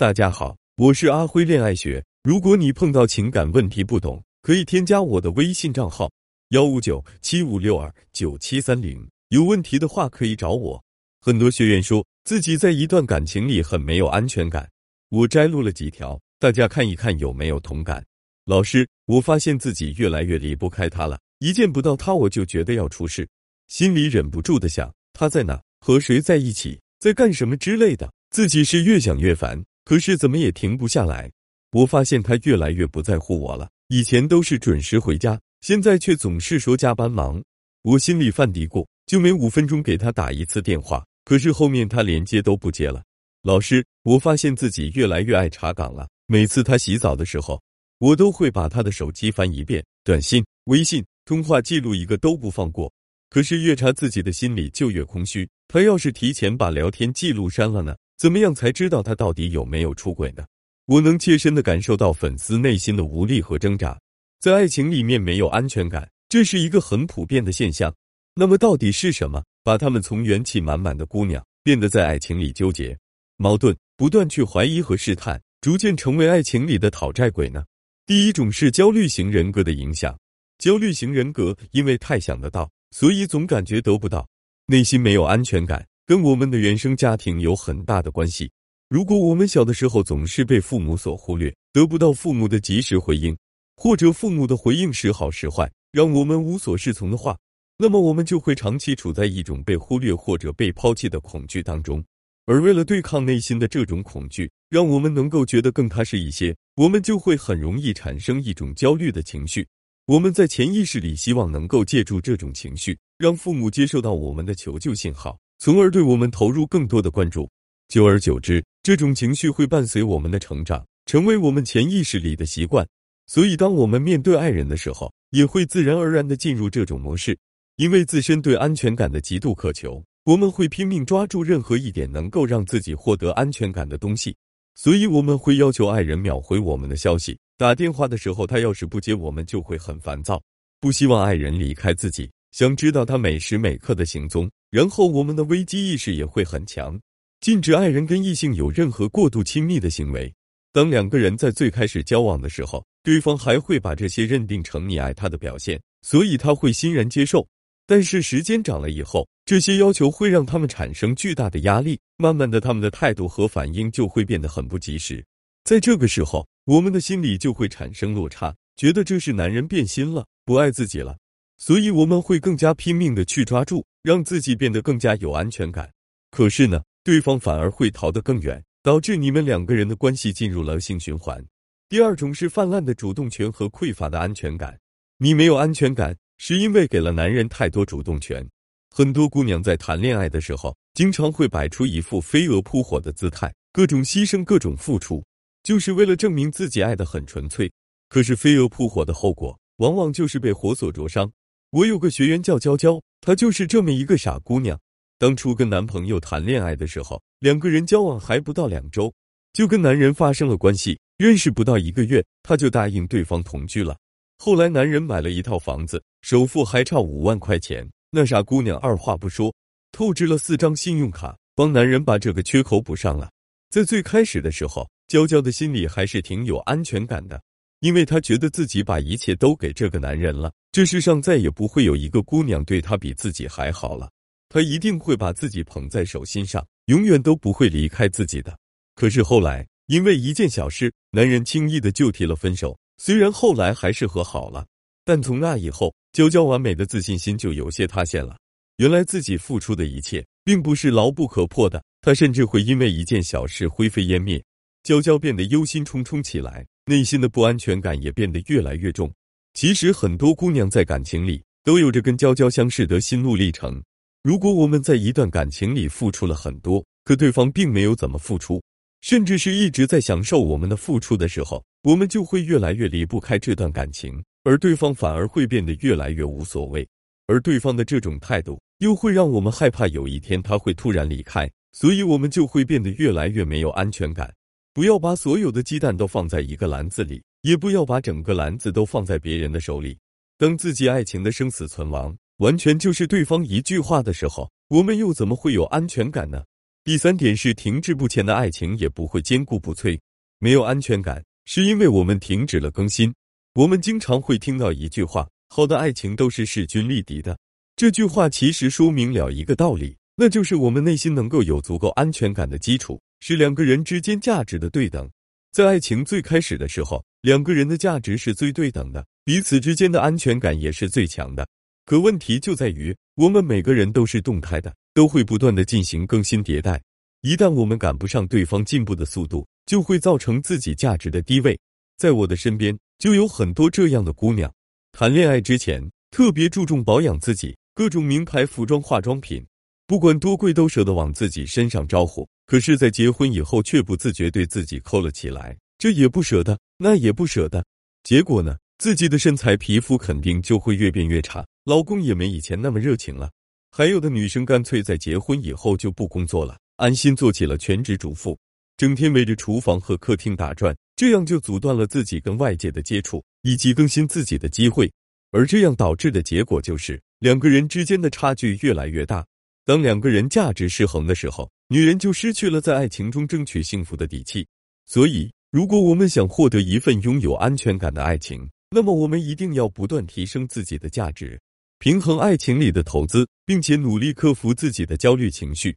大家好，我是阿辉恋爱学。如果你碰到情感问题不懂，可以添加我的微信账号幺五九七五六二九七三零。有问题的话可以找我。很多学员说自己在一段感情里很没有安全感，我摘录了几条，大家看一看有没有同感。老师，我发现自己越来越离不开他了，一见不到他我就觉得要出事，心里忍不住的想他在哪，和谁在一起，在干什么之类的，自己是越想越烦。可是怎么也停不下来。我发现他越来越不在乎我了。以前都是准时回家，现在却总是说加班忙。我心里犯嘀咕，就每五分钟给他打一次电话。可是后面他连接都不接了。老师，我发现自己越来越爱查岗了。每次他洗澡的时候，我都会把他的手机翻一遍，短信、微信、通话记录一个都不放过。可是越查自己的心里就越空虚。他要是提前把聊天记录删了呢？怎么样才知道他到底有没有出轨呢？我能切身的感受到粉丝内心的无力和挣扎，在爱情里面没有安全感，这是一个很普遍的现象。那么到底是什么，把他们从元气满满的姑娘变得在爱情里纠结、矛盾，不断去怀疑和试探，逐渐成为爱情里的讨债鬼呢？第一种是焦虑型人格的影响。焦虑型人格因为太想得到，所以总感觉得不到，内心没有安全感。跟我们的原生家庭有很大的关系。如果我们小的时候总是被父母所忽略，得不到父母的及时回应，或者父母的回应时好时坏，让我们无所适从的话，那么我们就会长期处在一种被忽略或者被抛弃的恐惧当中。而为了对抗内心的这种恐惧，让我们能够觉得更踏实一些，我们就会很容易产生一种焦虑的情绪。我们在潜意识里希望能够借助这种情绪，让父母接受到我们的求救信号。从而对我们投入更多的关注，久而久之，这种情绪会伴随我们的成长，成为我们潜意识里的习惯。所以，当我们面对爱人的时候，也会自然而然的进入这种模式。因为自身对安全感的极度渴求，我们会拼命抓住任何一点能够让自己获得安全感的东西。所以，我们会要求爱人秒回我们的消息。打电话的时候，他要是不接，我们就会很烦躁，不希望爱人离开自己。想知道他每时每刻的行踪，然后我们的危机意识也会很强，禁止爱人跟异性有任何过度亲密的行为。当两个人在最开始交往的时候，对方还会把这些认定成你爱他的表现，所以他会欣然接受。但是时间长了以后，这些要求会让他们产生巨大的压力，慢慢的，他们的态度和反应就会变得很不及时。在这个时候，我们的心里就会产生落差，觉得这是男人变心了，不爱自己了。所以我们会更加拼命的去抓住，让自己变得更加有安全感。可是呢，对方反而会逃得更远，导致你们两个人的关系进入了性循环。第二种是泛滥的主动权和匮乏的安全感。你没有安全感，是因为给了男人太多主动权。很多姑娘在谈恋爱的时候，经常会摆出一副飞蛾扑火的姿态，各种牺牲，各种付出，就是为了证明自己爱的很纯粹。可是飞蛾扑火的后果，往往就是被火所灼伤。我有个学员叫娇娇，她就是这么一个傻姑娘。当初跟男朋友谈恋爱的时候，两个人交往还不到两周，就跟男人发生了关系。认识不到一个月，她就答应对方同居了。后来男人买了一套房子，首付还差五万块钱，那傻姑娘二话不说，透支了四张信用卡，帮男人把这个缺口补上了。在最开始的时候，娇娇的心里还是挺有安全感的。因为她觉得自己把一切都给这个男人了，这世上再也不会有一个姑娘对她比自己还好了。她一定会把自己捧在手心上，永远都不会离开自己的。可是后来，因为一件小事，男人轻易的就提了分手。虽然后来还是和好了，但从那以后，娇娇完美的自信心就有些塌陷了。原来自己付出的一切并不是牢不可破的，她甚至会因为一件小事灰飞烟灭。娇娇变得忧心忡忡起来。内心的不安全感也变得越来越重。其实很多姑娘在感情里都有着跟娇娇相似的心路历程。如果我们在一段感情里付出了很多，可对方并没有怎么付出，甚至是一直在享受我们的付出的时候，我们就会越来越离不开这段感情，而对方反而会变得越来越无所谓。而对方的这种态度又会让我们害怕有一天他会突然离开，所以我们就会变得越来越没有安全感。不要把所有的鸡蛋都放在一个篮子里，也不要把整个篮子都放在别人的手里。当自己爱情的生死存亡完全就是对方一句话的时候，我们又怎么会有安全感呢？第三点是停滞不前的爱情也不会坚固不摧。没有安全感，是因为我们停止了更新。我们经常会听到一句话：“好的爱情都是势均力敌的。”这句话其实说明了一个道理，那就是我们内心能够有足够安全感的基础，是两个人之间价值的对等。在爱情最开始的时候，两个人的价值是最对等的，彼此之间的安全感也是最强的。可问题就在于，我们每个人都是动态的，都会不断的进行更新迭代。一旦我们赶不上对方进步的速度，就会造成自己价值的低位。在我的身边就有很多这样的姑娘，谈恋爱之前特别注重保养自己，各种名牌服装、化妆品，不管多贵都舍得往自己身上招呼。可是，在结婚以后却不自觉对自己抠了起来，这也不舍得，那也不舍得。结果呢，自己的身材、皮肤肯定就会越变越差。老公也没以前那么热情了，还有的女生干脆在结婚以后就不工作了，安心做起了全职主妇，整天围着厨房和客厅打转，这样就阻断了自己跟外界的接触以及更新自己的机会，而这样导致的结果就是两个人之间的差距越来越大。当两个人价值失衡的时候，女人就失去了在爱情中争取幸福的底气。所以，如果我们想获得一份拥有安全感的爱情，那么我们一定要不断提升自己的价值。平衡爱情里的投资，并且努力克服自己的焦虑情绪。